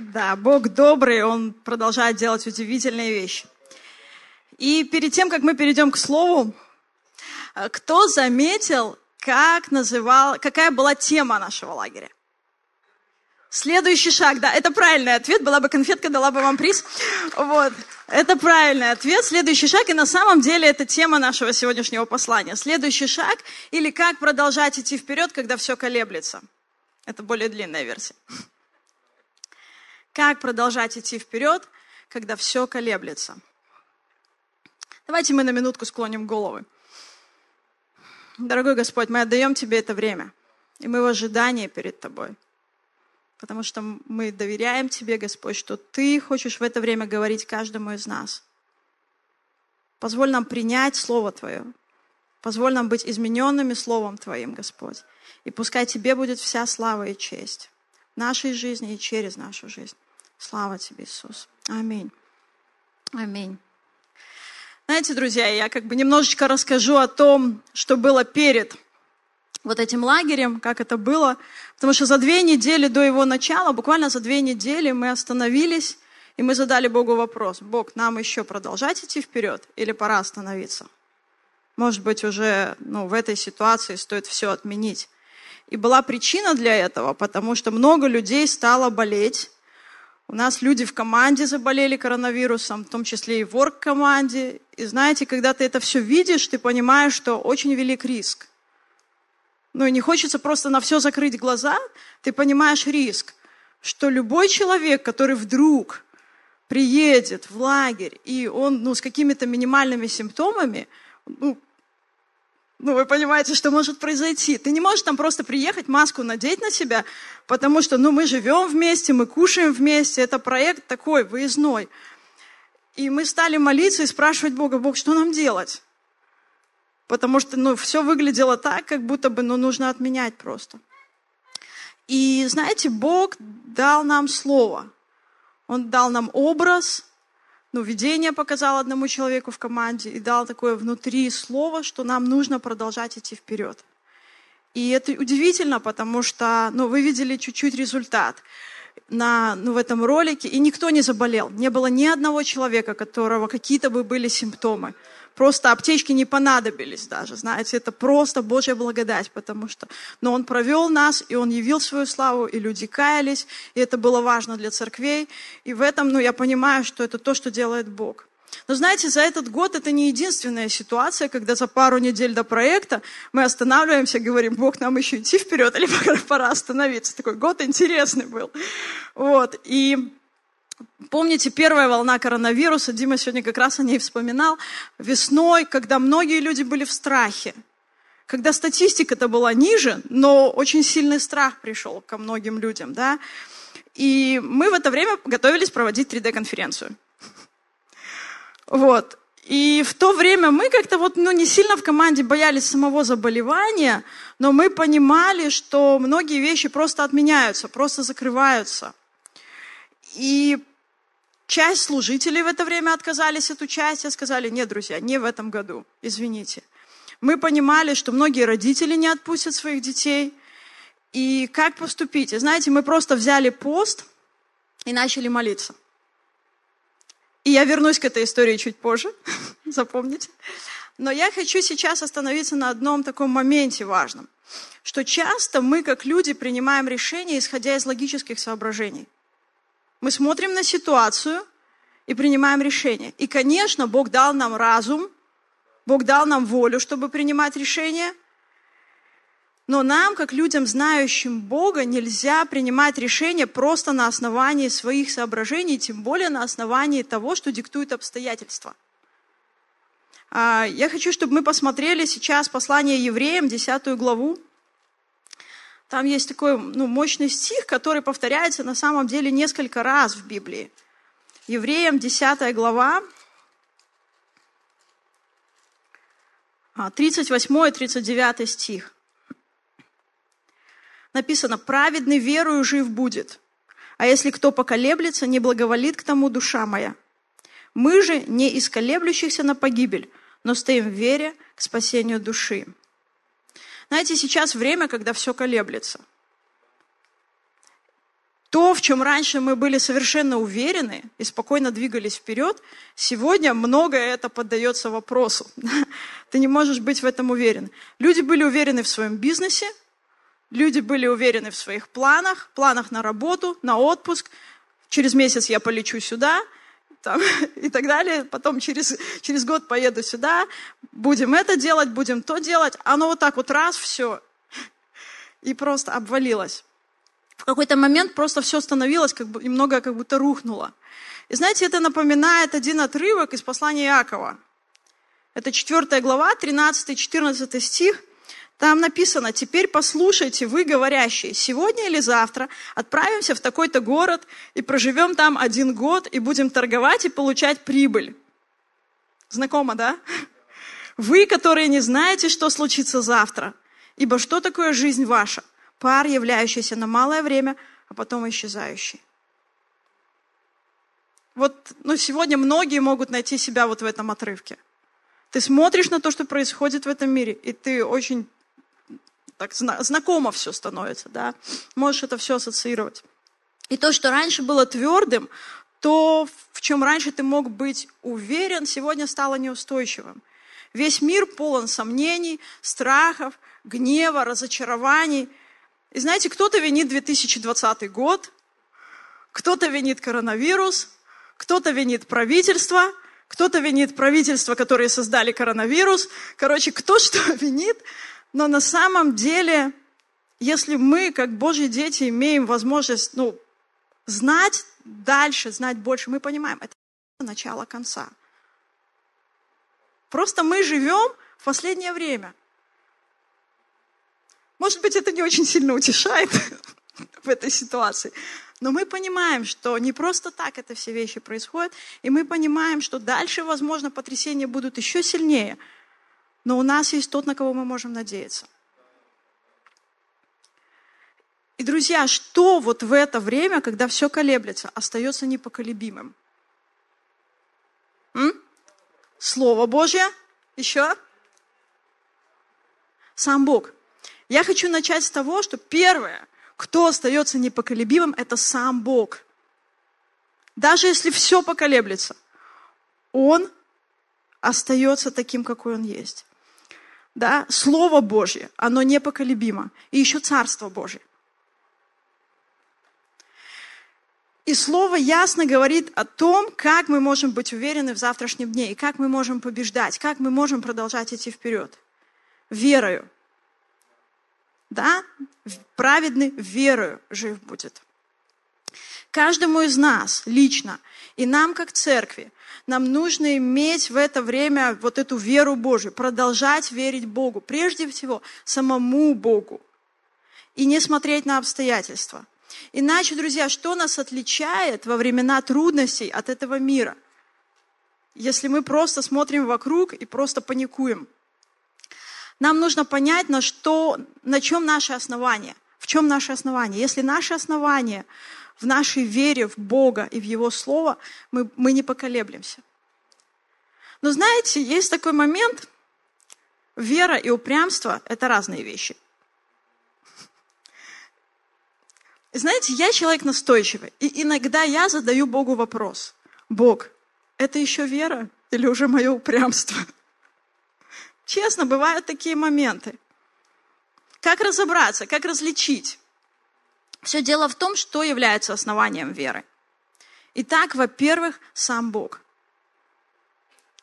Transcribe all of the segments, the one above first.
Да, Бог добрый, Он продолжает делать удивительные вещи. И перед тем, как мы перейдем к слову, э, кто заметил, как называл, какая была тема нашего лагеря? Следующий шаг, да, это правильный ответ, была бы конфетка, дала бы вам приз. Вот, это правильный ответ, следующий шаг, и на самом деле это тема нашего сегодняшнего послания. Следующий шаг, или как продолжать идти вперед, когда все колеблется. Это более длинная версия. Как продолжать идти вперед, когда все колеблется. Давайте мы на минутку склоним головы. Дорогой Господь, мы отдаем Тебе это время, и мы в ожидании перед Тобой. Потому что мы доверяем Тебе, Господь, что Ты хочешь в это время говорить каждому из нас. Позволь нам принять Слово Твое. Позволь нам быть измененными Словом Твоим, Господь. И пускай Тебе будет вся слава и честь нашей жизни и через нашу жизнь. Слава Тебе, Иисус. Аминь. Аминь. Знаете, друзья, я как бы немножечко расскажу о том, что было перед вот этим лагерем, как это было. Потому что за две недели до его начала, буквально за две недели мы остановились, и мы задали Богу вопрос. Бог, нам еще продолжать идти вперед или пора остановиться? Может быть, уже ну, в этой ситуации стоит все отменить. И была причина для этого, потому что много людей стало болеть. У нас люди в команде заболели коронавирусом, в том числе и в орг-команде. И знаете, когда ты это все видишь, ты понимаешь, что очень велик риск. Ну и не хочется просто на все закрыть глаза, ты понимаешь риск, что любой человек, который вдруг приедет в лагерь, и он ну, с какими-то минимальными симптомами, ну, ну, вы понимаете, что может произойти. Ты не можешь там просто приехать, маску надеть на себя, потому что, ну, мы живем вместе, мы кушаем вместе, это проект такой, выездной. И мы стали молиться и спрашивать Бога, Бог, что нам делать? Потому что, ну, все выглядело так, как будто бы, ну, нужно отменять просто. И, знаете, Бог дал нам слово. Он дал нам образ, ну, видение показал одному человеку в команде и дал такое внутри слово, что нам нужно продолжать идти вперед. И это удивительно, потому что, ну, вы видели чуть-чуть результат на, ну, в этом ролике, и никто не заболел. Не было ни одного человека, которого какие-то бы были симптомы. Просто аптечки не понадобились даже, знаете, это просто Божья благодать, потому что, но Он провел нас, и Он явил свою славу, и люди каялись, и это было важно для церквей, и в этом, ну, я понимаю, что это то, что делает Бог. Но знаете, за этот год это не единственная ситуация, когда за пару недель до проекта мы останавливаемся говорим, Бог, нам еще идти вперед или пора остановиться. Такой год интересный был. Вот. И Помните, первая волна коронавируса, Дима сегодня как раз о ней вспоминал, весной, когда многие люди были в страхе, когда статистика-то была ниже, но очень сильный страх пришел ко многим людям, да, и мы в это время готовились проводить 3D-конференцию. Вот. И в то время мы как-то вот, ну, не сильно в команде боялись самого заболевания, но мы понимали, что многие вещи просто отменяются, просто закрываются. И Часть служителей в это время отказались от участия, сказали, нет, друзья, не в этом году, извините. Мы понимали, что многие родители не отпустят своих детей. И как поступить? Знаете, мы просто взяли пост и начали молиться. И я вернусь к этой истории чуть позже, запомните. Но я хочу сейчас остановиться на одном таком моменте важном, что часто мы, как люди, принимаем решения, исходя из логических соображений – мы смотрим на ситуацию и принимаем решение. И, конечно, Бог дал нам разум, Бог дал нам волю, чтобы принимать решения. Но нам, как людям, знающим Бога, нельзя принимать решения просто на основании своих соображений, тем более на основании того, что диктуют обстоятельства. А, я хочу, чтобы мы посмотрели сейчас послание евреям, 10 главу. Там есть такой ну, мощный стих, который повторяется на самом деле несколько раз в Библии. Евреям 10 глава, 38 и 39 стих. Написано, праведный верою жив будет, а если кто поколеблется, не благоволит к тому душа моя. Мы же не из колеблющихся на погибель, но стоим в вере к спасению души. Знаете, сейчас время, когда все колеблется. То, в чем раньше мы были совершенно уверены и спокойно двигались вперед, сегодня многое это поддается вопросу. Ты не можешь быть в этом уверен. Люди были уверены в своем бизнесе, люди были уверены в своих планах, планах на работу, на отпуск. Через месяц я полечу сюда там, и так далее. Потом через, через год поеду сюда, будем это делать, будем то делать. Оно вот так вот раз, все, и просто обвалилось в какой-то момент просто все становилось, как бы, немного как будто рухнуло. И знаете, это напоминает один отрывок из послания Иакова. Это 4 глава, 13-14 стих. Там написано, теперь послушайте, вы говорящие, сегодня или завтра отправимся в такой-то город и проживем там один год и будем торговать и получать прибыль. Знакомо, да? Вы, которые не знаете, что случится завтра, ибо что такое жизнь ваша? пар, являющийся на малое время, а потом исчезающий. Вот ну, сегодня многие могут найти себя вот в этом отрывке. Ты смотришь на то, что происходит в этом мире, и ты очень так знакомо все становится, да, можешь это все ассоциировать. И то, что раньше было твердым, то, в чем раньше ты мог быть уверен, сегодня стало неустойчивым. Весь мир полон сомнений, страхов, гнева, разочарований – и знаете, кто-то винит 2020 год, кто-то винит коронавирус, кто-то винит правительство, кто-то винит правительство, которые создали коронавирус. Короче, кто что винит. Но на самом деле, если мы, как Божьи дети, имеем возможность ну, знать дальше, знать больше, мы понимаем, это начало конца. Просто мы живем в последнее время. Может быть, это не очень сильно утешает в этой ситуации. Но мы понимаем, что не просто так это все вещи происходят, и мы понимаем, что дальше, возможно, потрясения будут еще сильнее. Но у нас есть тот, на кого мы можем надеяться. И, друзья, что вот в это время, когда все колеблется, остается непоколебимым? М? Слово Божье? Еще? Сам Бог. Я хочу начать с того, что первое, кто остается непоколебимым, это сам Бог. Даже если все поколеблется, Он остается таким, какой Он есть. Да? Слово Божье, оно непоколебимо. И еще Царство Божье. И Слово ясно говорит о том, как мы можем быть уверены в завтрашнем дне, и как мы можем побеждать, как мы можем продолжать идти вперед. Верою да, праведный верою жив будет. Каждому из нас лично, и нам как церкви, нам нужно иметь в это время вот эту веру Божию, продолжать верить Богу, прежде всего самому Богу, и не смотреть на обстоятельства. Иначе, друзья, что нас отличает во времена трудностей от этого мира? Если мы просто смотрим вокруг и просто паникуем – нам нужно понять, на, что, на чем наше основание. В чем наше основание? Если наше основание в нашей вере в Бога и в Его Слово, мы, мы не поколеблемся. Но знаете, есть такой момент, вера и упрямство – это разные вещи. Знаете, я человек настойчивый, и иногда я задаю Богу вопрос. Бог, это еще вера или уже мое упрямство? Честно, бывают такие моменты. Как разобраться, как различить? Все дело в том, что является основанием веры. Итак, во-первых, сам Бог.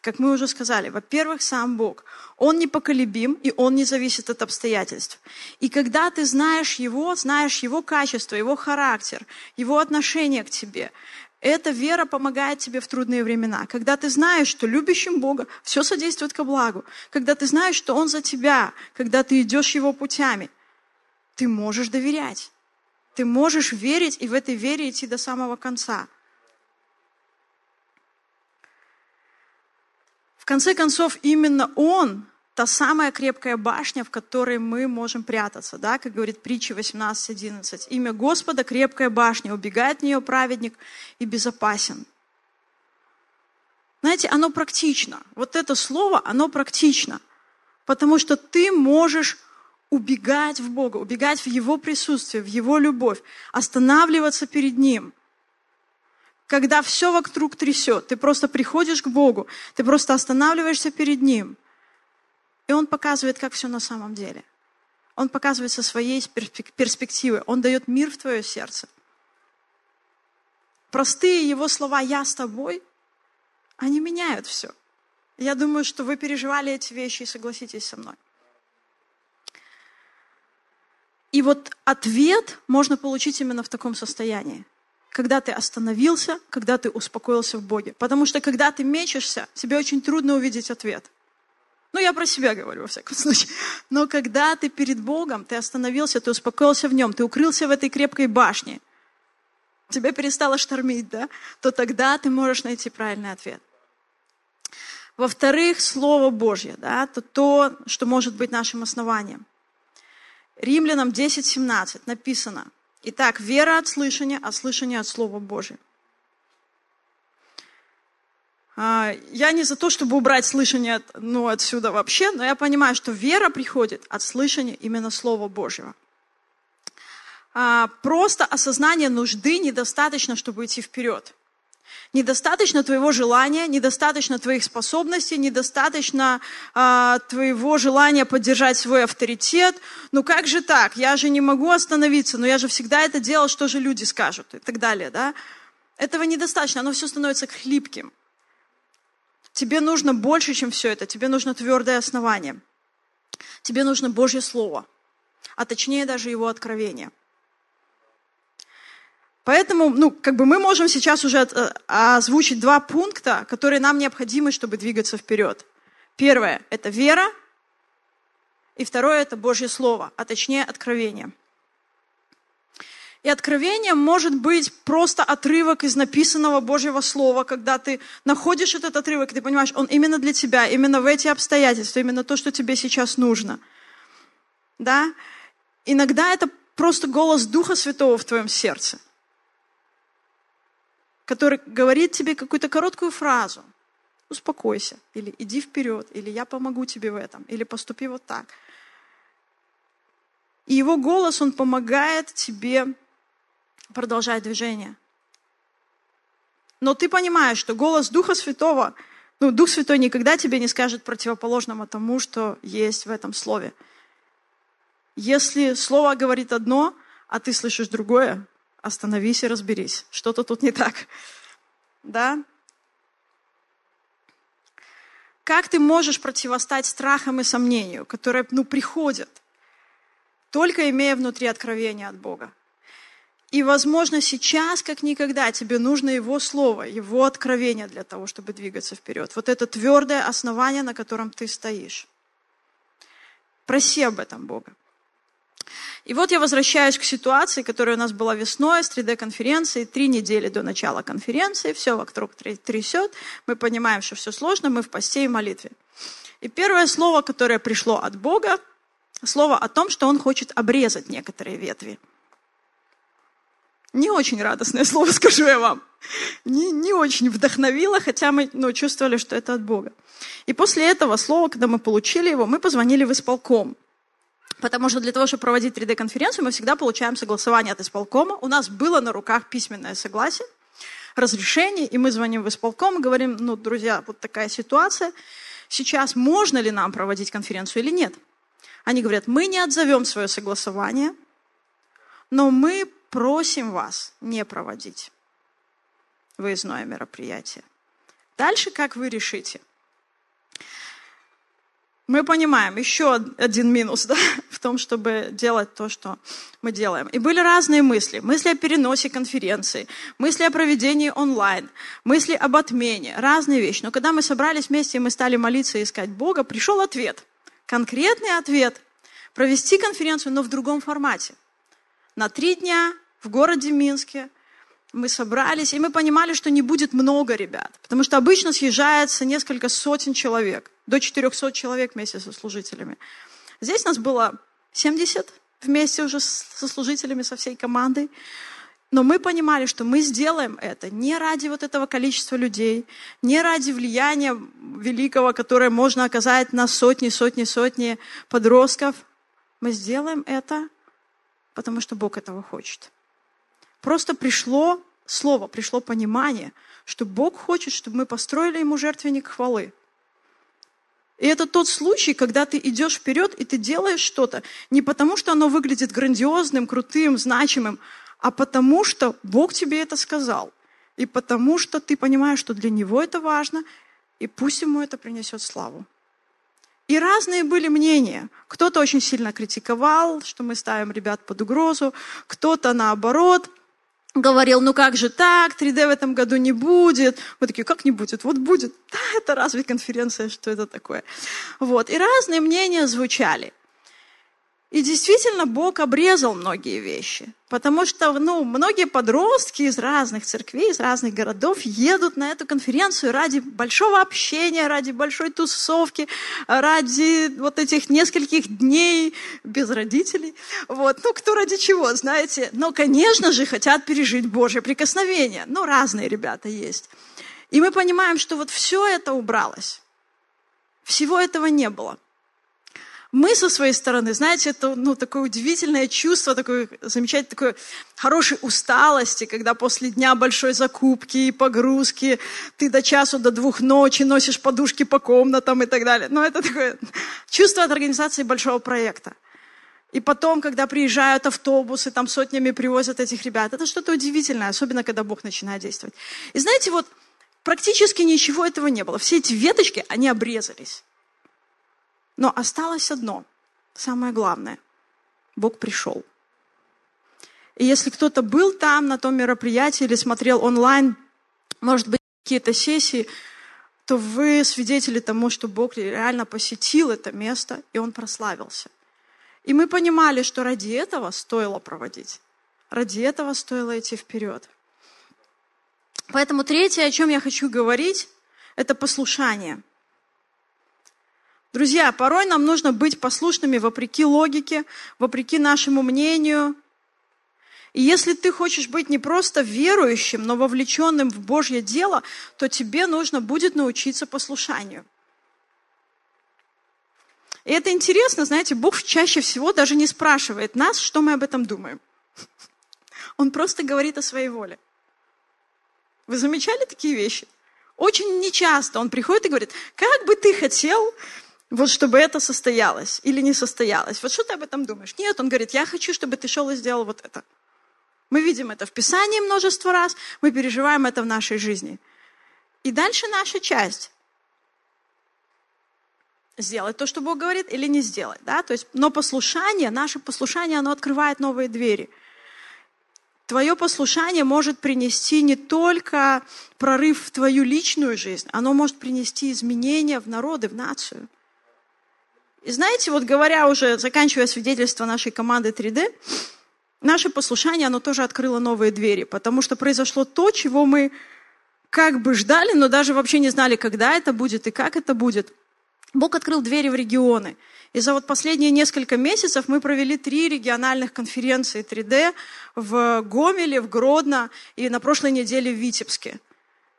Как мы уже сказали, во-первых, сам Бог. Он непоколебим, и Он не зависит от обстоятельств. И когда ты знаешь Его, знаешь Его качество, Его характер, Его отношение к тебе, эта вера помогает тебе в трудные времена. Когда ты знаешь, что любящим Бога все содействует ко благу. Когда ты знаешь, что Он за тебя. Когда ты идешь Его путями. Ты можешь доверять. Ты можешь верить и в этой вере идти до самого конца. В конце концов, именно Он та самая крепкая башня, в которой мы можем прятаться, да, как говорит притча 18.11. Имя Господа – крепкая башня, убегает в нее праведник и безопасен. Знаете, оно практично. Вот это слово, оно практично. Потому что ты можешь убегать в Бога, убегать в Его присутствие, в Его любовь, останавливаться перед Ним. Когда все вокруг трясет, ты просто приходишь к Богу, ты просто останавливаешься перед Ним, и Он показывает, как все на самом деле. Он показывает со своей перспективы, Он дает мир в твое сердце. Простые Его слова «я с тобой», они меняют все. Я думаю, что вы переживали эти вещи и согласитесь со мной. И вот ответ можно получить именно в таком состоянии. Когда ты остановился, когда ты успокоился в Боге. Потому что когда ты мечешься, тебе очень трудно увидеть ответ. Ну, я про себя говорю, во всяком случае. Но когда ты перед Богом, ты остановился, ты успокоился в нем, ты укрылся в этой крепкой башне, тебя перестало штормить, да, то тогда ты можешь найти правильный ответ. Во-вторых, Слово Божье, да, это то, что может быть нашим основанием. Римлянам 10.17 написано, «Итак, вера от слышания, а слышание от Слова Божьего». А, я не за то, чтобы убрать слышание ну, отсюда вообще, но я понимаю, что вера приходит от слышания именно Слова Божьего. А, просто осознание нужды недостаточно, чтобы идти вперед. Недостаточно твоего желания, недостаточно твоих способностей, недостаточно а, твоего желания поддержать свой авторитет. Ну как же так? Я же не могу остановиться, но я же всегда это делал, что же люди скажут и так далее. Да? Этого недостаточно, оно все становится хлипким. Тебе нужно больше, чем все это. Тебе нужно твердое основание. Тебе нужно Божье Слово, а точнее даже его откровение – Поэтому, ну, как бы мы можем сейчас уже э, озвучить два пункта, которые нам необходимы, чтобы двигаться вперед. Первое – это вера, и второе – это Божье Слово, а точнее откровение. И откровение может быть просто отрывок из написанного Божьего Слова, когда ты находишь этот отрывок, и ты понимаешь, он именно для тебя, именно в эти обстоятельства, именно то, что тебе сейчас нужно. Да? Иногда это просто голос Духа Святого в твоем сердце который говорит тебе какую-то короткую фразу. Успокойся, или иди вперед, или я помогу тебе в этом, или поступи вот так. И его голос, он помогает тебе продолжать движение. Но ты понимаешь, что голос Духа Святого, ну, Дух Святой никогда тебе не скажет противоположного тому, что есть в этом слове. Если слово говорит одно, а ты слышишь другое, остановись и разберись, что-то тут не так. Да? Как ты можешь противостать страхам и сомнению, которые ну, приходят, только имея внутри откровения от Бога? И, возможно, сейчас, как никогда, тебе нужно Его Слово, Его откровение для того, чтобы двигаться вперед. Вот это твердое основание, на котором ты стоишь. Проси об этом Бога. И вот я возвращаюсь к ситуации, которая у нас была весной с 3D-конференцией, три недели до начала конференции, все вокруг трясет, мы понимаем, что все сложно, мы в посте и молитве. И первое слово, которое пришло от Бога, слово о том, что Он хочет обрезать некоторые ветви. Не очень радостное слово, скажу я вам. Не, не очень вдохновило, хотя мы ну, чувствовали, что это от Бога. И после этого слова, когда мы получили его, мы позвонили в исполком. Потому что для того, чтобы проводить 3D-конференцию, мы всегда получаем согласование от исполкома. У нас было на руках письменное согласие, разрешение, и мы звоним в исполком и говорим, ну, друзья, вот такая ситуация. Сейчас можно ли нам проводить конференцию или нет? Они говорят, мы не отзовем свое согласование, но мы просим вас не проводить выездное мероприятие. Дальше как вы решите? Мы понимаем еще один минус да, в том, чтобы делать то, что мы делаем. И были разные мысли. Мысли о переносе конференции, мысли о проведении онлайн, мысли об отмене, разные вещи. Но когда мы собрались вместе и мы стали молиться и искать Бога, пришел ответ. Конкретный ответ. Провести конференцию, но в другом формате. На три дня в городе Минске мы собрались, и мы понимали, что не будет много ребят, потому что обычно съезжается несколько сотен человек, до 400 человек вместе со служителями. Здесь нас было 70 вместе уже со служителями, со всей командой. Но мы понимали, что мы сделаем это не ради вот этого количества людей, не ради влияния великого, которое можно оказать на сотни, сотни, сотни подростков, Мы сделаем это, потому что Бог этого хочет. Просто пришло слово, пришло понимание, что Бог хочет, чтобы мы построили Ему жертвенник хвалы. И это тот случай, когда ты идешь вперед, и ты делаешь что-то не потому, что оно выглядит грандиозным, крутым, значимым, а потому что Бог тебе это сказал. И потому что ты понимаешь, что для Него это важно, и пусть Ему это принесет славу. И разные были мнения. Кто-то очень сильно критиковал, что мы ставим ребят под угрозу, кто-то наоборот говорил, ну как же так, 3D в этом году не будет. Мы такие, как не будет? Вот будет. Да, это разве конференция, что это такое? Вот. И разные мнения звучали. И действительно, Бог обрезал многие вещи, потому что ну, многие подростки из разных церквей, из разных городов едут на эту конференцию ради большого общения, ради большой тусовки, ради вот этих нескольких дней без родителей. Вот. Ну, кто ради чего, знаете. Но, конечно же, хотят пережить Божье прикосновение. Ну, разные ребята есть. И мы понимаем, что вот все это убралось. Всего этого не было. Мы со своей стороны, знаете, это ну, такое удивительное чувство, такое замечательное, такое хорошей усталости, когда после дня большой закупки и погрузки ты до часу, до двух ночи носишь подушки по комнатам и так далее. Но это такое чувство от организации большого проекта. И потом, когда приезжают автобусы, там сотнями привозят этих ребят, это что-то удивительное, особенно когда Бог начинает действовать. И знаете, вот практически ничего этого не было. Все эти веточки, они обрезались. Но осталось одно, самое главное. Бог пришел. И если кто-то был там на том мероприятии или смотрел онлайн, может быть, какие-то сессии, то вы свидетели тому, что Бог реально посетил это место, и Он прославился. И мы понимали, что ради этого стоило проводить. Ради этого стоило идти вперед. Поэтому третье, о чем я хочу говорить, это послушание – Друзья, порой нам нужно быть послушными вопреки логике, вопреки нашему мнению. И если ты хочешь быть не просто верующим, но вовлеченным в Божье дело, то тебе нужно будет научиться послушанию. И это интересно, знаете, Бог чаще всего даже не спрашивает нас, что мы об этом думаем. Он просто говорит о своей воле. Вы замечали такие вещи? Очень нечасто он приходит и говорит, как бы ты хотел, вот чтобы это состоялось или не состоялось. Вот что ты об этом думаешь? Нет, он говорит, я хочу, чтобы ты шел и сделал вот это. Мы видим это в Писании множество раз, мы переживаем это в нашей жизни. И дальше наша часть. Сделать то, что Бог говорит, или не сделать. Да? То есть, но послушание, наше послушание, оно открывает новые двери. Твое послушание может принести не только прорыв в твою личную жизнь, оно может принести изменения в народы, в нацию. И знаете, вот говоря уже, заканчивая свидетельство нашей команды 3D, наше послушание, оно тоже открыло новые двери, потому что произошло то, чего мы как бы ждали, но даже вообще не знали, когда это будет и как это будет. Бог открыл двери в регионы. И за вот последние несколько месяцев мы провели три региональных конференции 3D в Гомеле, в Гродно и на прошлой неделе в Витебске.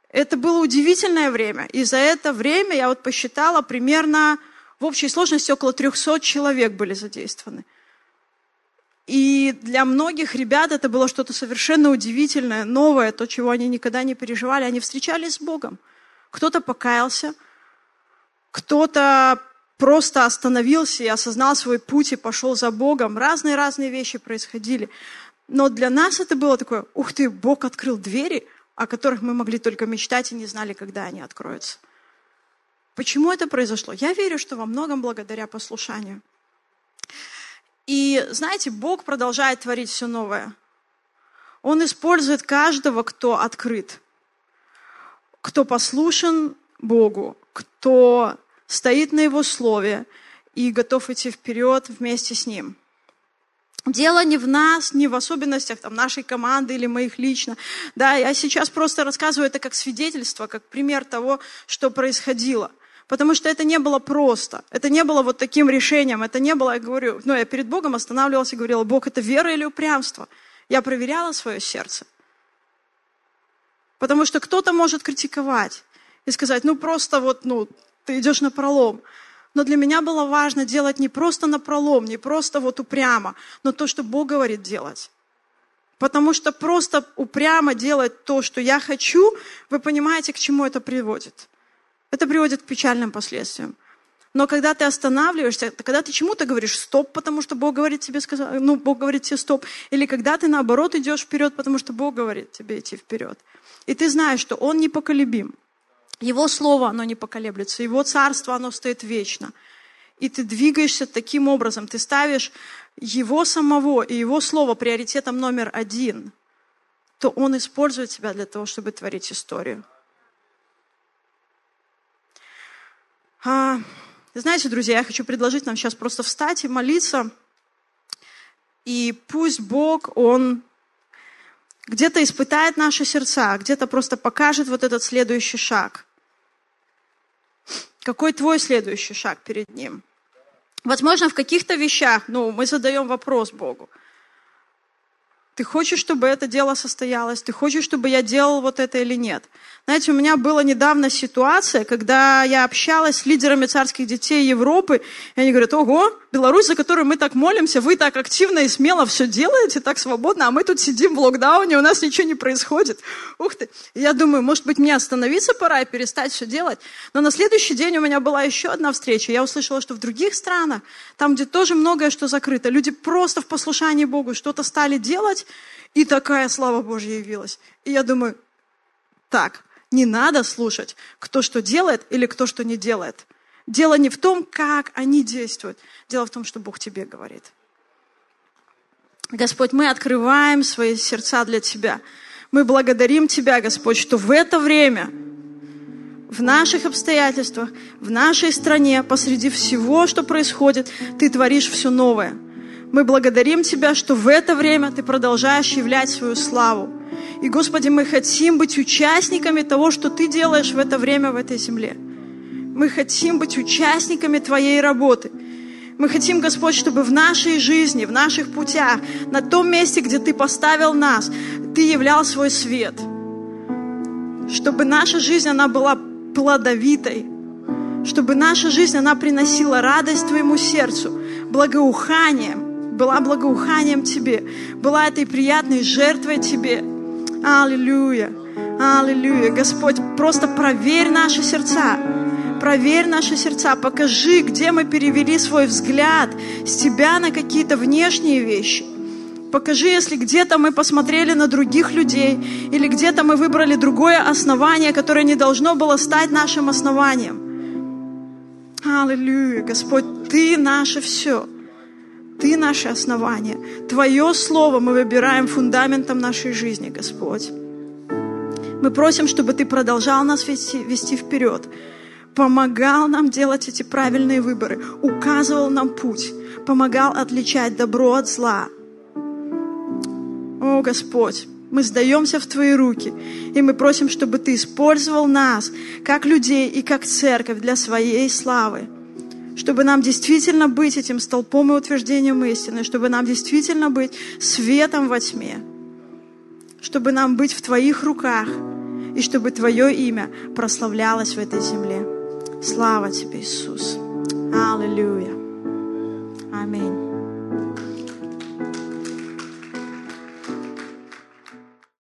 Это было удивительное время. И за это время я вот посчитала примерно в общей сложности около 300 человек были задействованы. И для многих ребят это было что-то совершенно удивительное, новое, то, чего они никогда не переживали. Они встречались с Богом. Кто-то покаялся, кто-то просто остановился и осознал свой путь и пошел за Богом. Разные-разные вещи происходили. Но для нас это было такое, ух ты, Бог открыл двери, о которых мы могли только мечтать и не знали, когда они откроются. Почему это произошло? Я верю, что во многом благодаря послушанию. И знаете, Бог продолжает творить все новое. Он использует каждого, кто открыт, кто послушен Богу, кто стоит на Его слове и готов идти вперед вместе с Ним. Дело не в нас, не в особенностях там, нашей команды или моих лично. Да, я сейчас просто рассказываю это как свидетельство, как пример того, что происходило. Потому что это не было просто. Это не было вот таким решением. Это не было, я говорю, ну, я перед Богом останавливалась и говорила, Бог, это вера или упрямство? Я проверяла свое сердце. Потому что кто-то может критиковать и сказать, ну, просто вот, ну, ты идешь на пролом. Но для меня было важно делать не просто на пролом, не просто вот упрямо, но то, что Бог говорит делать. Потому что просто упрямо делать то, что я хочу, вы понимаете, к чему это приводит. Это приводит к печальным последствиям. Но когда ты останавливаешься, когда ты чему-то говоришь стоп, потому что Бог говорит тебе сказать, ну, Бог говорит тебе стоп, или когда ты наоборот идешь вперед, потому что Бог говорит тебе идти вперед. И ты знаешь, что Он непоколебим. Его слово, оно не поколеблется, Его царство, оно стоит вечно. И ты двигаешься таким образом, ты ставишь Его самого и Его слово приоритетом номер один, то Он использует тебя для того, чтобы творить историю. А, знаете, друзья, я хочу предложить нам сейчас просто встать и молиться. И пусть Бог, Он где-то испытает наши сердца, где-то просто покажет вот этот следующий шаг. Какой твой следующий шаг перед Ним? Возможно, в каких-то вещах, ну, мы задаем вопрос Богу. Ты хочешь, чтобы это дело состоялось? Ты хочешь, чтобы я делал вот это или нет? Знаете, у меня была недавно ситуация, когда я общалась с лидерами царских детей Европы, и они говорят, ого, Беларусь, за которую мы так молимся, вы так активно и смело все делаете, так свободно, а мы тут сидим в локдауне, у нас ничего не происходит. Ух ты. Я думаю, может быть, мне остановиться пора и перестать все делать. Но на следующий день у меня была еще одна встреча. Я услышала, что в других странах, там, где тоже многое что закрыто, люди просто в послушании Богу что-то стали делать, и такая слава Божья явилась. И я думаю, так, не надо слушать, кто что делает или кто что не делает. Дело не в том, как они действуют. Дело в том, что Бог тебе говорит. Господь, мы открываем свои сердца для Тебя. Мы благодарим Тебя, Господь, что в это время, в наших обстоятельствах, в нашей стране, посреди всего, что происходит, Ты творишь все новое. Мы благодарим Тебя, что в это время Ты продолжаешь являть свою славу. И, Господи, мы хотим быть участниками того, что Ты делаешь в это время в этой земле. Мы хотим быть участниками Твоей работы. Мы хотим, Господь, чтобы в нашей жизни, в наших путях, на том месте, где Ты поставил нас, Ты являл свой свет. Чтобы наша жизнь, она была плодовитой. Чтобы наша жизнь, она приносила радость Твоему сердцу, благоуханием, была благоуханием Тебе, была этой приятной жертвой Тебе – Аллилуйя. Аллилуйя. Господь, просто проверь наши сердца. Проверь наши сердца, покажи, где мы перевели свой взгляд с Тебя на какие-то внешние вещи. Покажи, если где-то мы посмотрели на других людей, или где-то мы выбрали другое основание, которое не должно было стать нашим основанием. Аллилуйя, Господь, Ты наше все. Ты наше основание. Твое Слово мы выбираем фундаментом нашей жизни, Господь. Мы просим, чтобы Ты продолжал нас вести, вести вперед, помогал нам делать эти правильные выборы, указывал нам путь, помогал отличать добро от зла. О, Господь, мы сдаемся в Твои руки, и мы просим, чтобы Ты использовал нас, как людей и как церковь для Своей славы чтобы нам действительно быть этим столпом и утверждением истины, чтобы нам действительно быть светом во тьме, чтобы нам быть в Твоих руках, и чтобы Твое имя прославлялось в этой земле. Слава Тебе, Иисус. Аллилуйя. Аминь.